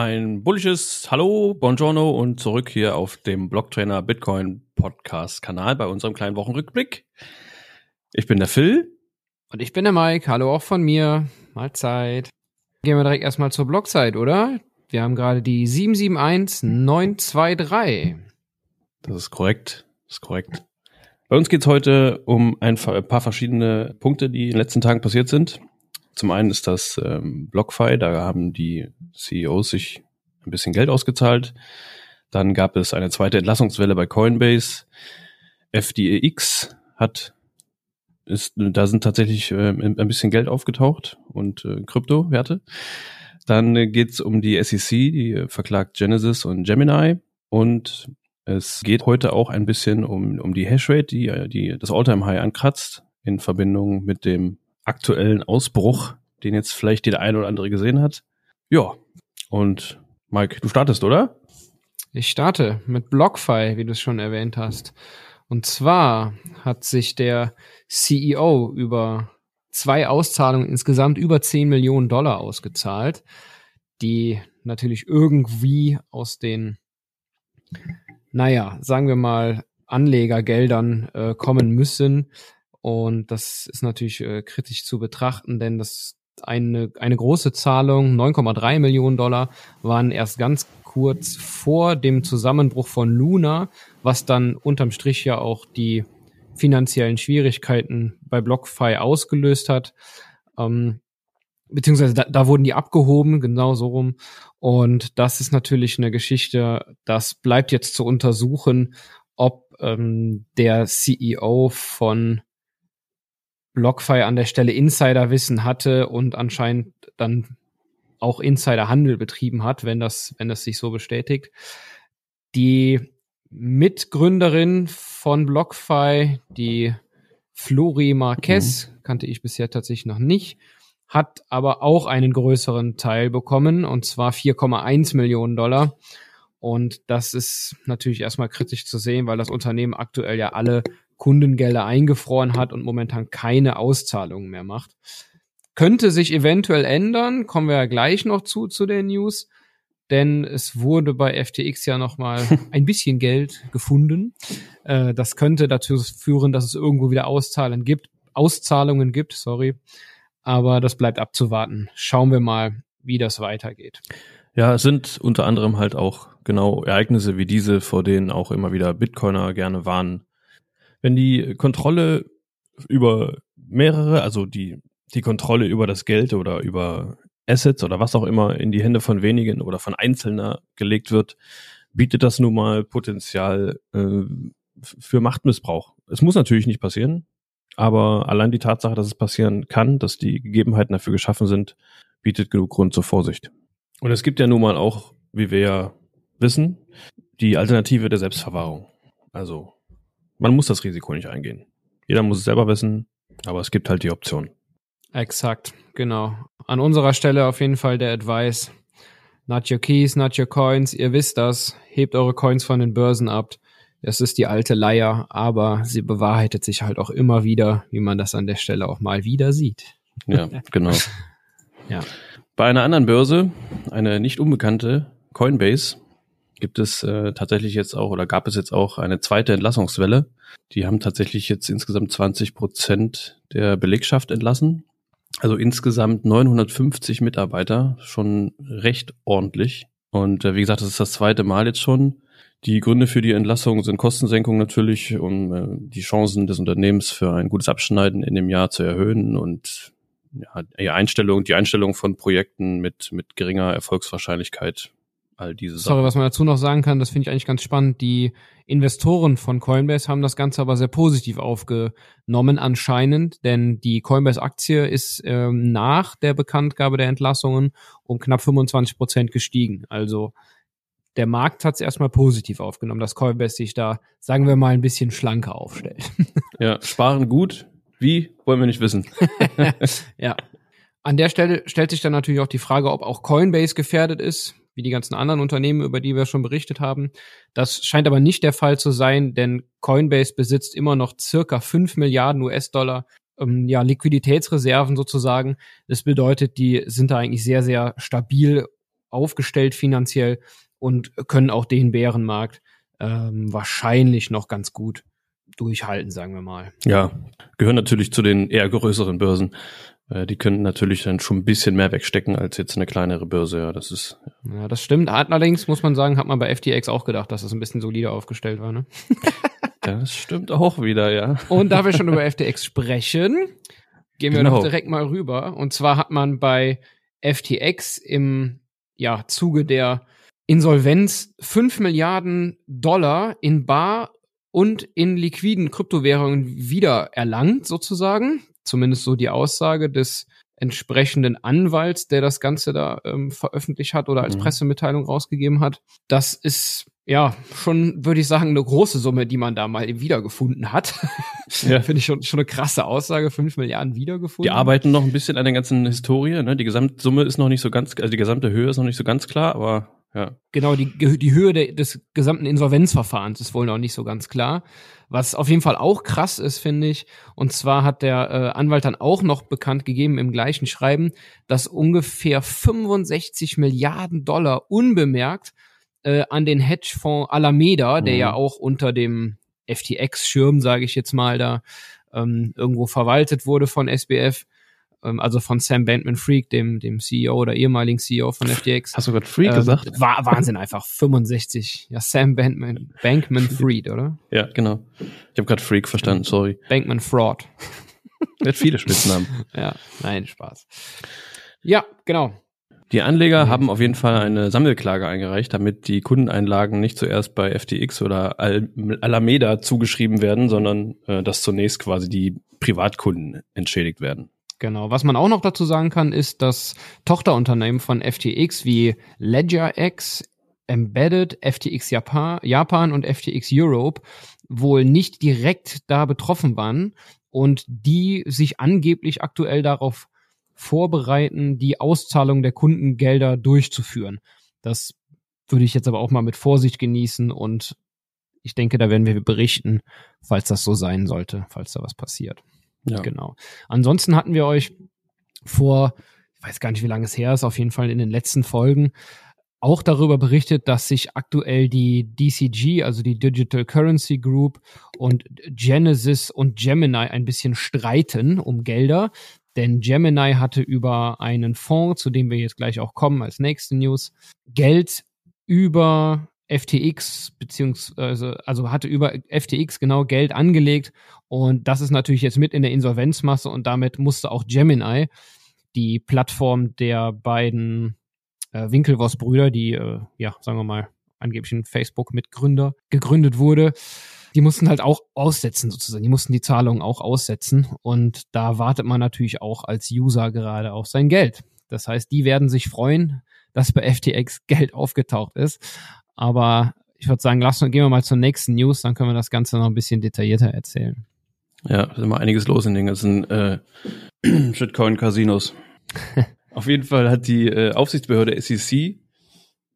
Ein bullisches Hallo, Buongiorno und zurück hier auf dem Blocktrainer Bitcoin Podcast Kanal bei unserem kleinen Wochenrückblick. Ich bin der Phil. Und ich bin der Mike. Hallo auch von mir. Mahlzeit. Gehen wir direkt erstmal zur Blockzeit, oder? Wir haben gerade die 771923. Das ist korrekt. Das ist korrekt. Bei uns geht's heute um ein paar verschiedene Punkte, die in den letzten Tagen passiert sind. Zum einen ist das ähm, BlockFi, da haben die CEOs sich ein bisschen Geld ausgezahlt. Dann gab es eine zweite Entlassungswelle bei Coinbase. FDEX hat ist, da sind tatsächlich äh, ein bisschen Geld aufgetaucht und äh, Kryptowerte. Dann äh, geht's um die SEC, die äh, verklagt Genesis und Gemini. Und es geht heute auch ein bisschen um, um die Hashrate, die, äh, die das Alltime High ankratzt, in Verbindung mit dem aktuellen Ausbruch, den jetzt vielleicht jeder eine oder andere gesehen hat. Ja, und Mike, du startest, oder? Ich starte mit BlockFi, wie du es schon erwähnt hast. Und zwar hat sich der CEO über zwei Auszahlungen insgesamt über 10 Millionen Dollar ausgezahlt, die natürlich irgendwie aus den, naja, sagen wir mal, Anlegergeldern äh, kommen müssen. Und das ist natürlich äh, kritisch zu betrachten, denn das eine, eine große Zahlung, 9,3 Millionen Dollar, waren erst ganz kurz vor dem Zusammenbruch von Luna, was dann unterm Strich ja auch die finanziellen Schwierigkeiten bei BlockFi ausgelöst hat. Ähm, beziehungsweise da, da wurden die abgehoben, genau so rum. Und das ist natürlich eine Geschichte, das bleibt jetzt zu untersuchen, ob ähm, der CEO von BlockFi an der Stelle Insiderwissen hatte und anscheinend dann auch Insiderhandel betrieben hat, wenn das, wenn das sich so bestätigt. Die Mitgründerin von BlockFi, die Flori Marquez, mhm. kannte ich bisher tatsächlich noch nicht, hat aber auch einen größeren Teil bekommen, und zwar 4,1 Millionen Dollar. Und das ist natürlich erstmal kritisch zu sehen, weil das Unternehmen aktuell ja alle Kundengelder eingefroren hat und momentan keine Auszahlungen mehr macht. Könnte sich eventuell ändern, kommen wir ja gleich noch zu, zu den News, denn es wurde bei FTX ja nochmal ein bisschen Geld gefunden. Äh, das könnte dazu führen, dass es irgendwo wieder Auszahlen gibt, Auszahlungen gibt, sorry. Aber das bleibt abzuwarten. Schauen wir mal, wie das weitergeht. Ja, es sind unter anderem halt auch genau Ereignisse wie diese, vor denen auch immer wieder Bitcoiner gerne warnen, wenn die Kontrolle über mehrere, also die, die Kontrolle über das Geld oder über Assets oder was auch immer in die Hände von wenigen oder von Einzelner gelegt wird, bietet das nun mal Potenzial äh, für Machtmissbrauch. Es muss natürlich nicht passieren, aber allein die Tatsache, dass es passieren kann, dass die Gegebenheiten dafür geschaffen sind, bietet genug Grund zur Vorsicht. Und es gibt ja nun mal auch, wie wir ja wissen, die Alternative der Selbstverwahrung. Also man muss das Risiko nicht eingehen. Jeder muss es selber wissen, aber es gibt halt die Option. Exakt, genau. An unserer Stelle auf jeden Fall der Advice. Not your keys, not your coins. Ihr wisst das. Hebt eure Coins von den Börsen ab. Das ist die alte Leier, aber sie bewahrheitet sich halt auch immer wieder, wie man das an der Stelle auch mal wieder sieht. Ja, genau. ja. Bei einer anderen Börse, eine nicht unbekannte, Coinbase, gibt es äh, tatsächlich jetzt auch oder gab es jetzt auch eine zweite Entlassungswelle. Die haben tatsächlich jetzt insgesamt 20 Prozent der Belegschaft entlassen. Also insgesamt 950 Mitarbeiter, schon recht ordentlich. Und äh, wie gesagt, das ist das zweite Mal jetzt schon. Die Gründe für die Entlassung sind Kostensenkung natürlich, um äh, die Chancen des Unternehmens für ein gutes Abschneiden in dem Jahr zu erhöhen und ja, die Einstellung, die Einstellung von Projekten mit, mit geringer Erfolgswahrscheinlichkeit all diese Sachen. Sorry, was man dazu noch sagen kann, das finde ich eigentlich ganz spannend. Die Investoren von Coinbase haben das Ganze aber sehr positiv aufgenommen anscheinend, denn die Coinbase-Aktie ist ähm, nach der Bekanntgabe der Entlassungen um knapp 25 Prozent gestiegen. Also der Markt hat es erstmal positiv aufgenommen, dass Coinbase sich da, sagen wir mal, ein bisschen schlanker aufstellt. Ja, sparen gut. Wie, wollen wir nicht wissen. ja. An der Stelle stellt sich dann natürlich auch die Frage, ob auch Coinbase gefährdet ist wie die ganzen anderen Unternehmen, über die wir schon berichtet haben. Das scheint aber nicht der Fall zu sein, denn Coinbase besitzt immer noch circa 5 Milliarden US-Dollar ähm, ja, Liquiditätsreserven sozusagen. Das bedeutet, die sind da eigentlich sehr, sehr stabil aufgestellt finanziell und können auch den Bärenmarkt ähm, wahrscheinlich noch ganz gut durchhalten, sagen wir mal. Ja, gehören natürlich zu den eher größeren Börsen. Äh, die können natürlich dann schon ein bisschen mehr wegstecken als jetzt eine kleinere Börse. Ja, das ist. Ja, das stimmt. Allerdings muss man sagen, hat man bei FTX auch gedacht, dass es das ein bisschen solider aufgestellt war. Ne? das stimmt auch wieder, ja. Und da wir schon über FTX sprechen, gehen wir genau. doch direkt mal rüber. Und zwar hat man bei FTX im ja, Zuge der Insolvenz 5 Milliarden Dollar in Bar und in liquiden Kryptowährungen wieder erlangt, sozusagen. Zumindest so die Aussage des entsprechenden Anwalts, der das Ganze da ähm, veröffentlicht hat oder als mhm. Pressemitteilung rausgegeben hat. Das ist ja schon, würde ich sagen, eine große Summe, die man da mal wiedergefunden hat. Ja. Finde ich schon, schon eine krasse Aussage, fünf Milliarden wiedergefunden. Die arbeiten noch ein bisschen an der ganzen Historie, ne? Die Gesamtsumme ist noch nicht so ganz, also die gesamte Höhe ist noch nicht so ganz klar, aber ja. Genau, die, die Höhe de, des gesamten Insolvenzverfahrens ist wohl noch nicht so ganz klar. Was auf jeden Fall auch krass ist, finde ich. Und zwar hat der äh, Anwalt dann auch noch bekannt gegeben im gleichen Schreiben, dass ungefähr 65 Milliarden Dollar unbemerkt äh, an den Hedgefonds Alameda, mhm. der ja auch unter dem FTX-Schirm, sage ich jetzt mal, da ähm, irgendwo verwaltet wurde von SBF, ähm, also von Sam Bankman-Fried, dem, dem CEO oder ehemaligen CEO von FTX. Hast du gerade Freak ähm, gesagt? War Wahnsinn einfach, 65. Ja, Sam Bankman, Bankman-Fried, oder? Ja, genau. Ich habe gerade Freak verstanden, sorry. Bankman-Fraud. Er hat viele Spitznamen. ja, nein, Spaß. Ja, genau. Die Anleger haben auf jeden Fall eine Sammelklage eingereicht, damit die Kundeneinlagen nicht zuerst bei FTX oder Al Alameda zugeschrieben werden, sondern äh, dass zunächst quasi die Privatkunden entschädigt werden. Genau. Was man auch noch dazu sagen kann, ist, dass Tochterunternehmen von FTX wie LedgerX, Embedded, FTX Japan, Japan und FTX Europe wohl nicht direkt da betroffen waren und die sich angeblich aktuell darauf vorbereiten, die Auszahlung der Kundengelder durchzuführen. Das würde ich jetzt aber auch mal mit Vorsicht genießen und ich denke, da werden wir berichten, falls das so sein sollte, falls da was passiert. Ja. Genau. Ansonsten hatten wir euch vor, ich weiß gar nicht, wie lange es her ist, auf jeden Fall in den letzten Folgen auch darüber berichtet, dass sich aktuell die DCG, also die Digital Currency Group und Genesis und Gemini ein bisschen streiten um Gelder. Denn Gemini hatte über einen Fonds, zu dem wir jetzt gleich auch kommen als nächste News, Geld über FTX beziehungsweise also hatte über FTX genau Geld angelegt und das ist natürlich jetzt mit in der Insolvenzmasse und damit musste auch Gemini, die Plattform der beiden äh, Winkelvoss-Brüder, die äh, ja sagen wir mal angeblich ein Facebook-Mitgründer gegründet wurde, die mussten halt auch aussetzen sozusagen. Die mussten die Zahlungen auch aussetzen und da wartet man natürlich auch als User gerade auf sein Geld. Das heißt, die werden sich freuen, dass bei FTX Geld aufgetaucht ist. Aber ich würde sagen, lass, gehen wir mal zur nächsten News, dann können wir das Ganze noch ein bisschen detaillierter erzählen. Ja, da ist immer einiges los in den ganzen äh, Shitcoin-Casinos. Auf jeden Fall hat die äh, Aufsichtsbehörde SEC,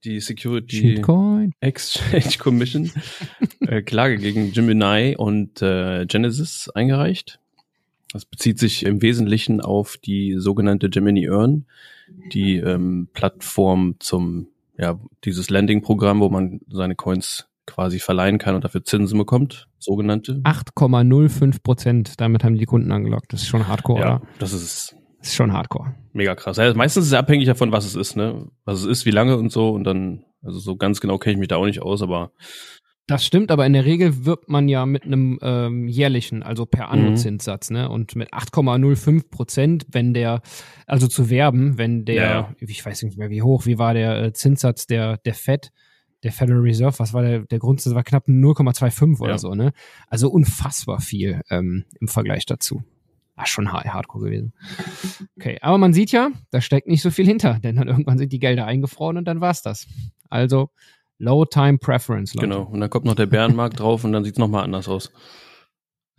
die Security Shitcoin. Exchange Commission, äh, Klage gegen Gemini und äh, Genesis eingereicht. Das bezieht sich im Wesentlichen auf die sogenannte Gemini Earn, die ähm, Plattform zum ja, dieses Landing-Programm, wo man seine Coins quasi verleihen kann und dafür Zinsen bekommt, sogenannte. 8,05 Prozent, damit haben die Kunden angelockt. Das ist schon hardcore, ja, oder? das ist, das ist schon hardcore. Mega krass. Also meistens ist es abhängig davon, was es ist, ne? Was es ist, wie lange und so und dann, also so ganz genau kenne ich mich da auch nicht aus, aber das stimmt, aber in der Regel wirbt man ja mit einem ähm, jährlichen, also per mhm. Zinssatz, ne? Und mit 8,05 Prozent, wenn der, also zu werben, wenn der, ja. ich weiß nicht mehr wie hoch, wie war der äh, Zinssatz der, der Fed, der Federal Reserve, was war der, der Grundsatz, war knapp 0,25 oder ja. so, ne? Also unfassbar viel ähm, im Vergleich dazu. War schon hardcore gewesen. Okay, aber man sieht ja, da steckt nicht so viel hinter, denn dann irgendwann sind die Gelder eingefroren und dann war's das. Also Low Time Preference. Leute. Genau. Und dann kommt noch der Bärenmarkt drauf und dann sieht's nochmal anders aus.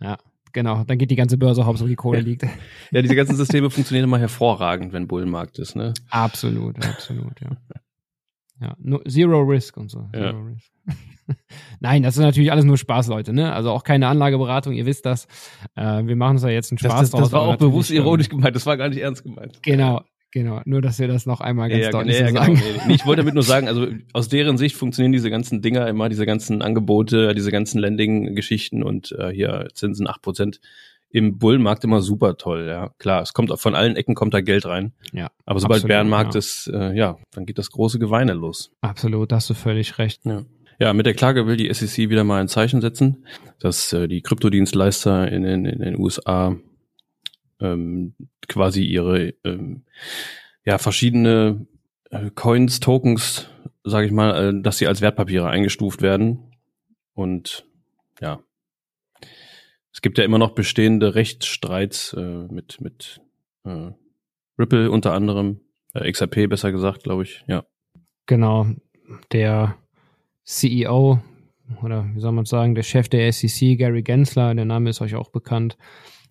Ja, genau. Dann geht die ganze Börse wo die Kohle liegt. Ja, diese ganzen Systeme funktionieren immer hervorragend, wenn Bullenmarkt ist, ne? Absolut, absolut, ja. Ja, no, Zero Risk und so. Zero ja. Risk. Nein, das ist natürlich alles nur Spaß, Leute, ne? Also auch keine Anlageberatung, ihr wisst das. Äh, wir machen uns da jetzt einen Spaß das, das draus. Das war auch bewusst ironisch gemeint, das war gar nicht ernst gemeint. Genau, Genau, nur dass wir das noch einmal ganz ja, deutlich ja, so genau. sagen. Nee, ich wollte damit nur sagen, also aus deren Sicht funktionieren diese ganzen Dinger immer, diese ganzen Angebote, diese ganzen Landing-Geschichten und äh, hier Zinsen 8% im Bullmarkt immer super toll, ja. Klar, es kommt von allen Ecken kommt da Geld rein. Ja. Aber sobald absolut, Bärenmarkt ja. ist, äh, ja, dann geht das große Geweine los. Absolut, da hast du völlig recht. Ja. Ja, mit der Klage will die SEC wieder mal ein Zeichen setzen, dass äh, die Kryptodienstleister in, in, in den USA ähm, quasi ihre ähm, ja verschiedene äh, Coins, Tokens, sage ich mal, äh, dass sie als Wertpapiere eingestuft werden. Und ja, es gibt ja immer noch bestehende Rechtsstreits äh, mit mit äh, Ripple unter anderem, äh, XRP besser gesagt, glaube ich, ja. Genau, der CEO oder wie soll man sagen, der Chef der SEC, Gary Gensler, der Name ist euch auch bekannt,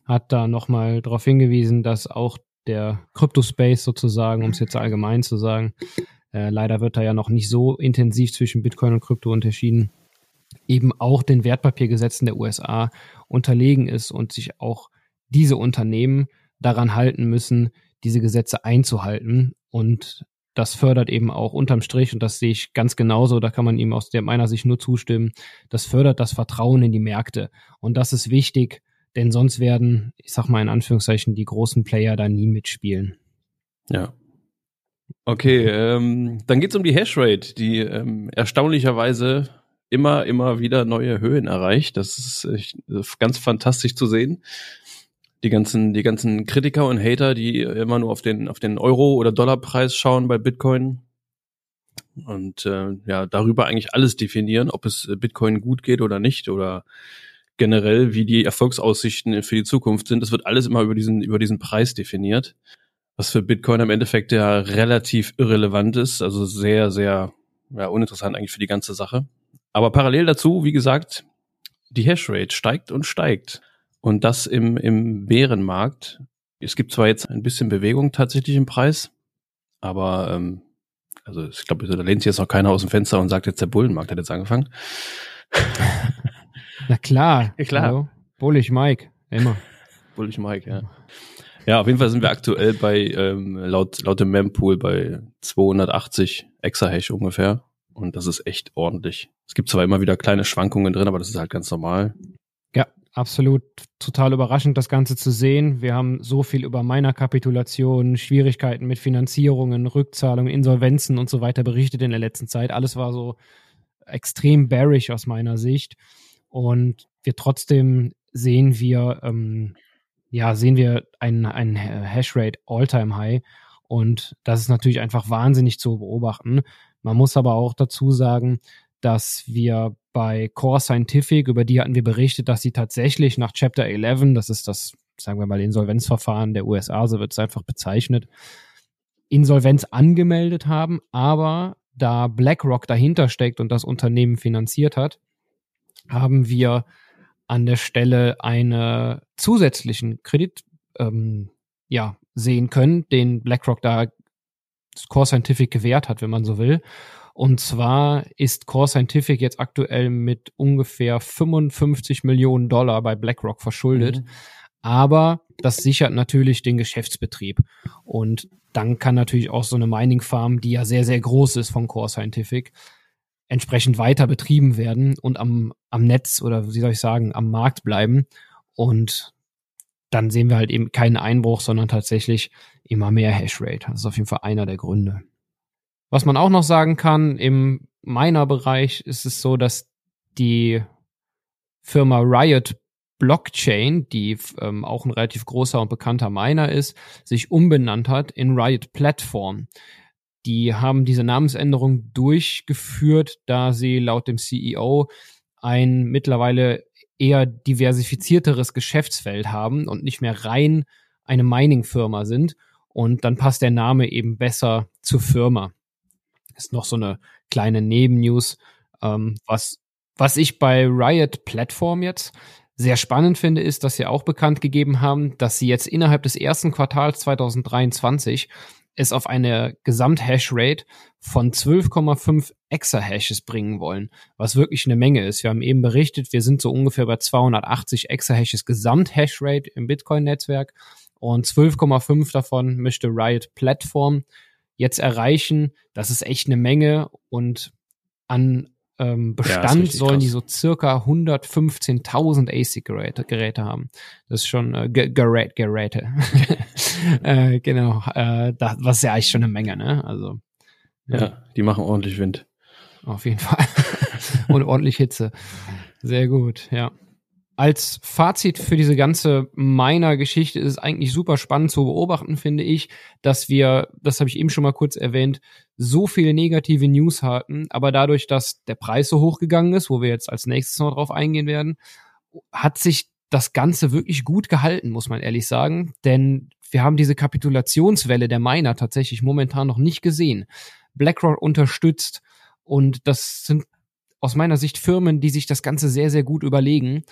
hat da nochmal darauf hingewiesen, dass auch der Crypto-Space sozusagen, um es jetzt allgemein zu sagen, äh, leider wird da ja noch nicht so intensiv zwischen Bitcoin und Krypto unterschieden, eben auch den Wertpapiergesetzen der USA unterlegen ist und sich auch diese Unternehmen daran halten müssen, diese Gesetze einzuhalten. Und das fördert eben auch unterm Strich, und das sehe ich ganz genauso, da kann man ihm aus meiner Sicht nur zustimmen, das fördert das Vertrauen in die Märkte. Und das ist wichtig, denn sonst werden, ich sag mal in Anführungszeichen, die großen Player da nie mitspielen. Ja. Okay, ähm, dann geht's um die Hashrate, die ähm, erstaunlicherweise immer, immer wieder neue Höhen erreicht. Das ist echt ganz fantastisch zu sehen. Die ganzen, die ganzen Kritiker und Hater, die immer nur auf den, auf den Euro- oder Dollarpreis schauen bei Bitcoin und äh, ja, darüber eigentlich alles definieren, ob es Bitcoin gut geht oder nicht oder generell, wie die Erfolgsaussichten für die Zukunft sind. Das wird alles immer über diesen, über diesen Preis definiert, was für Bitcoin im Endeffekt ja relativ irrelevant ist, also sehr, sehr ja, uninteressant eigentlich für die ganze Sache. Aber parallel dazu, wie gesagt, die Hashrate steigt und steigt. Und das im, im Bärenmarkt. Es gibt zwar jetzt ein bisschen Bewegung tatsächlich im Preis, aber ähm, also ich glaube, da lehnt sich jetzt noch keiner aus dem Fenster und sagt jetzt, der Bullenmarkt hat jetzt angefangen. Na klar. Ja, klar. Hallo? Bullig Mike, immer. Bullig Mike, ja. Ja, auf jeden Fall sind wir aktuell bei, ähm, laut, laut dem Mempool bei 280 Exahash ungefähr. Und das ist echt ordentlich. Es gibt zwar immer wieder kleine Schwankungen drin, aber das ist halt ganz normal. Ja, absolut total überraschend, das Ganze zu sehen. Wir haben so viel über Minerkapitulationen, Schwierigkeiten mit Finanzierungen, Rückzahlungen, Insolvenzen und so weiter berichtet in der letzten Zeit. Alles war so extrem bearish aus meiner Sicht. Und wir trotzdem sehen wir, ähm, ja, sehen wir ein, ein Hashrate All-Time High. Und das ist natürlich einfach wahnsinnig zu beobachten. Man muss aber auch dazu sagen, dass wir bei Core Scientific, über die hatten wir berichtet, dass sie tatsächlich nach Chapter 11, das ist das, sagen wir mal, Insolvenzverfahren der USA, so wird es einfach bezeichnet, Insolvenz angemeldet haben, aber da BlackRock dahinter steckt und das Unternehmen finanziert hat, haben wir an der Stelle einen zusätzlichen Kredit ähm, ja, sehen können, den BlackRock da Core Scientific gewährt hat, wenn man so will. Und zwar ist Core Scientific jetzt aktuell mit ungefähr 55 Millionen Dollar bei BlackRock verschuldet. Mhm. Aber das sichert natürlich den Geschäftsbetrieb. Und dann kann natürlich auch so eine Mining Farm, die ja sehr, sehr groß ist von Core Scientific, entsprechend weiter betrieben werden und am, am Netz oder wie soll ich sagen, am Markt bleiben. Und dann sehen wir halt eben keinen Einbruch, sondern tatsächlich immer mehr Hashrate. Das ist auf jeden Fall einer der Gründe. Was man auch noch sagen kann, im Miner-Bereich ist es so, dass die Firma Riot Blockchain, die ähm, auch ein relativ großer und bekannter Miner ist, sich umbenannt hat in Riot Platform. Die haben diese Namensänderung durchgeführt, da sie laut dem CEO ein mittlerweile eher diversifizierteres Geschäftsfeld haben und nicht mehr rein eine Mining-Firma sind. Und dann passt der Name eben besser zur Firma. Ist noch so eine kleine Nebennews, ähm, was, was ich bei Riot Platform jetzt sehr spannend finde, ist, dass sie auch bekannt gegeben haben, dass sie jetzt innerhalb des ersten Quartals 2023 es auf eine Gesamthashrate von 12,5 Exahashes bringen wollen, was wirklich eine Menge ist. Wir haben eben berichtet, wir sind so ungefähr bei 280 Exahashes Gesamthashrate im Bitcoin-Netzwerk und 12,5 davon möchte Riot Platform jetzt erreichen. Das ist echt eine Menge und an ähm, Bestand ja, sollen krass. die so circa 115.000 ASIC-Geräte Geräte haben. Das ist schon äh, Gerät, Geräte. äh, genau, äh, das, was ist ja eigentlich schon eine Menge, ne? Also ja, ja die machen ordentlich Wind. Auf jeden Fall. Und ordentlich Hitze. Sehr gut, ja als Fazit für diese ganze meiner Geschichte ist es eigentlich super spannend zu beobachten, finde ich, dass wir, das habe ich eben schon mal kurz erwähnt, so viele negative News hatten, aber dadurch, dass der Preis so hoch gegangen ist, wo wir jetzt als nächstes noch drauf eingehen werden, hat sich das Ganze wirklich gut gehalten, muss man ehrlich sagen, denn wir haben diese Kapitulationswelle der Miner tatsächlich momentan noch nicht gesehen. BlackRock unterstützt und das sind aus meiner Sicht Firmen, die sich das Ganze sehr, sehr gut überlegen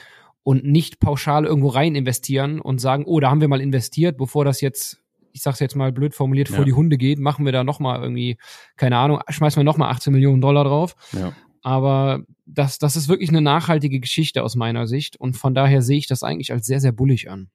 und nicht pauschal irgendwo rein investieren und sagen, oh, da haben wir mal investiert, bevor das jetzt, ich sag's jetzt mal blöd formuliert, ja. vor die Hunde geht, machen wir da nochmal irgendwie, keine Ahnung, schmeißen wir nochmal 18 Millionen Dollar drauf. Ja. Aber das, das ist wirklich eine nachhaltige Geschichte aus meiner Sicht und von daher sehe ich das eigentlich als sehr, sehr bullig an.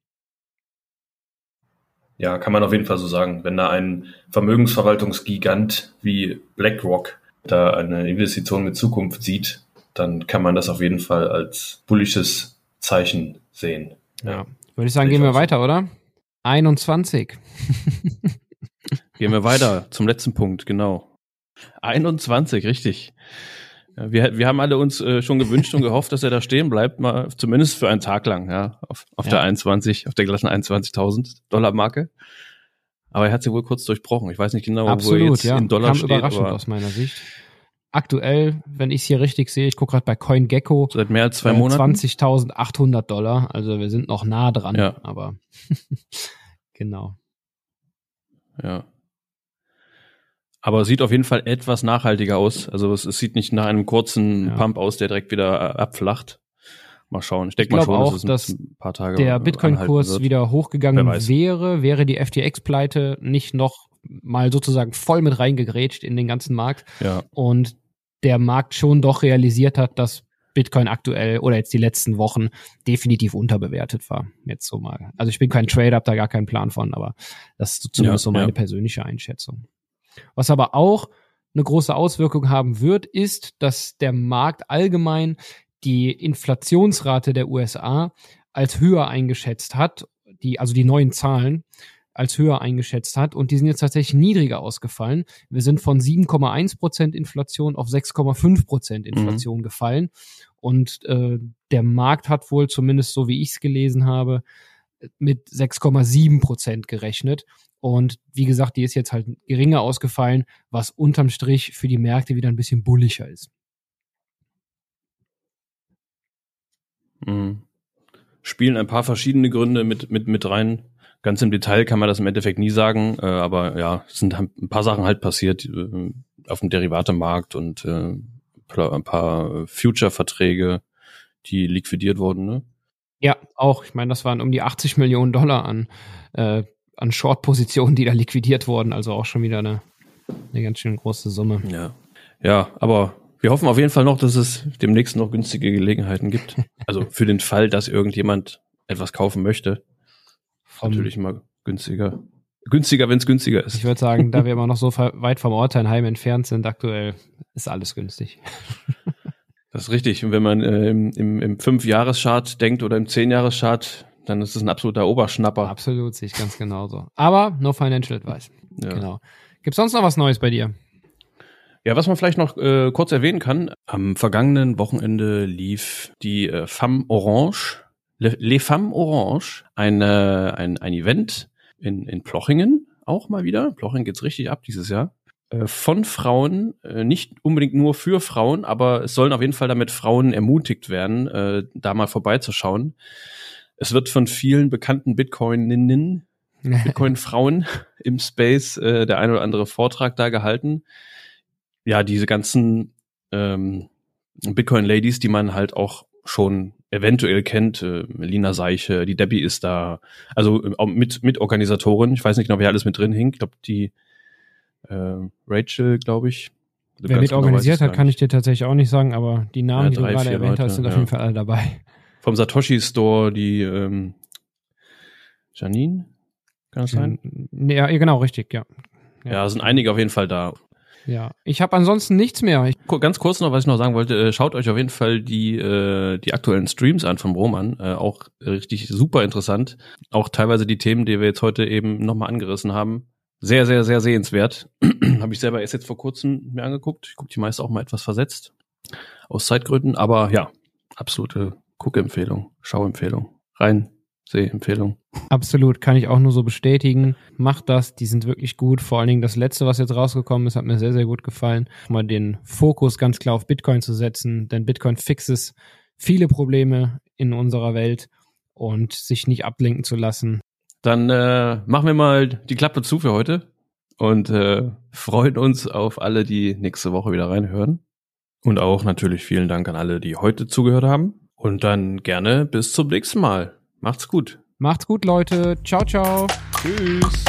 Ja, kann man auf jeden Fall so sagen. Wenn da ein Vermögensverwaltungsgigant wie BlackRock da eine Investition mit Zukunft sieht, dann kann man das auf jeden Fall als bullisches Zeichen sehen. Ja, würde ich sagen, gehen wir weiter, oder? 21. gehen wir weiter zum letzten Punkt, genau. 21, richtig. Ja, wir, wir haben alle uns äh, schon gewünscht und gehofft, dass er da stehen bleibt, mal zumindest für einen Tag lang, ja, auf, auf ja. der 21, auf der glatten 21.000 Dollar Marke. Aber er hat sie wohl kurz durchbrochen. Ich weiß nicht genau, Absolut, wo er jetzt ja. in Dollar Kam steht. Überraschend aus meiner Sicht aktuell, wenn ich es hier richtig sehe, ich gucke gerade bei CoinGecko. Seit mehr als zwei äh, Monaten. 20.800 Dollar. Also wir sind noch nah dran, ja. aber genau. Ja. Aber sieht auf jeden Fall etwas nachhaltiger aus. Also es, es sieht nicht nach einem kurzen ja. Pump aus, der direkt wieder äh, abflacht. Mal schauen. Ich denke mal schon, auch, dass, dass ein paar Tage der Bitcoin-Kurs wieder hochgegangen wäre, wäre die FTX-Pleite nicht noch mal sozusagen voll mit reingegrätscht in den ganzen Markt. Ja. Und der Markt schon doch realisiert hat, dass Bitcoin aktuell oder jetzt die letzten Wochen definitiv unterbewertet war. Jetzt so mal. Also ich bin kein Trader, habe da gar keinen Plan von, aber das ist zumindest ja, so meine ja. persönliche Einschätzung. Was aber auch eine große Auswirkung haben wird, ist, dass der Markt allgemein die Inflationsrate der USA als höher eingeschätzt hat, die, also die neuen Zahlen, als höher eingeschätzt hat. Und die sind jetzt tatsächlich niedriger ausgefallen. Wir sind von 7,1 Prozent Inflation auf 6,5 Prozent mhm. Inflation mhm. gefallen. Und äh, der Markt hat wohl, zumindest so wie ich es gelesen habe, mit 6,7 Prozent gerechnet. Und wie gesagt, die ist jetzt halt geringer ausgefallen, was unterm Strich für die Märkte wieder ein bisschen bulliger ist. Mhm. Spielen ein paar verschiedene Gründe mit, mit, mit rein. Ganz im Detail kann man das im Endeffekt nie sagen, äh, aber ja, es sind ein paar Sachen halt passiert äh, auf dem Derivatemarkt und äh, ein paar Future-Verträge, die liquidiert wurden. Ne? Ja, auch. Ich meine, das waren um die 80 Millionen Dollar an, äh, an Short-Positionen, die da liquidiert wurden. Also auch schon wieder eine, eine ganz schön große Summe. Ja. Ja, aber wir hoffen auf jeden Fall noch, dass es demnächst noch günstige Gelegenheiten gibt. Also für den Fall, dass irgendjemand etwas kaufen möchte. Vom, natürlich immer günstiger. Günstiger, wenn es günstiger ist. Ich würde sagen, da wir immer noch so weit vom Orteinheim entfernt sind, aktuell ist alles günstig. Das ist richtig. Und wenn man äh, im, im, im Fünf-Jahres-Chart denkt oder im Zehn-Jahres-Chart, dann ist es ein absoluter Oberschnapper. Absolut, sehe ich ganz genauso. Aber no financial advice. Ja. Genau. Gibt sonst noch was Neues bei dir? Ja, was man vielleicht noch äh, kurz erwähnen kann, am vergangenen Wochenende lief die äh, Femme Orange Les Femmes Orange, eine, ein, ein Event in, in Plochingen auch mal wieder. Plochingen geht's richtig ab dieses Jahr. Äh, von Frauen, äh, nicht unbedingt nur für Frauen, aber es sollen auf jeden Fall damit Frauen ermutigt werden, äh, da mal vorbeizuschauen. Es wird von vielen bekannten Bitcoininnen, Bitcoin-Frauen im Space äh, der ein oder andere Vortrag da gehalten. Ja, diese ganzen ähm, Bitcoin-Ladies, die man halt auch schon eventuell kennt. Äh, Lina Seiche, die Debbie ist da, also äh, mit, mit Organisatorin. Ich weiß nicht genau, wer alles mit drin hing. Ich glaube, die äh, Rachel, glaube ich. Wer mit organisiert hat, kann ich dir tatsächlich auch nicht sagen, aber die Namen, ja, die du gerade erwähnt Leute, hast, sind ja. auf jeden Fall alle dabei. Vom Satoshi Store, die ähm, Janine, kann das sein? Ja, genau, richtig, ja. Ja, ja sind einige auf jeden Fall da. Ja, ich habe ansonsten nichts mehr. Ich Ganz kurz noch, was ich noch sagen wollte, äh, schaut euch auf jeden Fall die, äh, die aktuellen Streams an von Roman. Äh, auch richtig super interessant. Auch teilweise die Themen, die wir jetzt heute eben nochmal angerissen haben. Sehr, sehr, sehr sehenswert. habe ich selber erst jetzt vor kurzem mir angeguckt. Ich gucke die meist auch mal etwas versetzt. Aus Zeitgründen. Aber ja, absolute Guckempfehlung, Schauempfehlung. Rein Sehempfehlung. Absolut, kann ich auch nur so bestätigen. Macht das, die sind wirklich gut. Vor allen Dingen das letzte, was jetzt rausgekommen ist, hat mir sehr, sehr gut gefallen. Mal den Fokus ganz klar auf Bitcoin zu setzen, denn Bitcoin fixes viele Probleme in unserer Welt und sich nicht ablenken zu lassen. Dann äh, machen wir mal die Klappe zu für heute und äh, freuen uns auf alle, die nächste Woche wieder reinhören. Und auch natürlich vielen Dank an alle, die heute zugehört haben. Und dann gerne bis zum nächsten Mal. Macht's gut. Macht's gut, Leute. Ciao, ciao. Tschüss.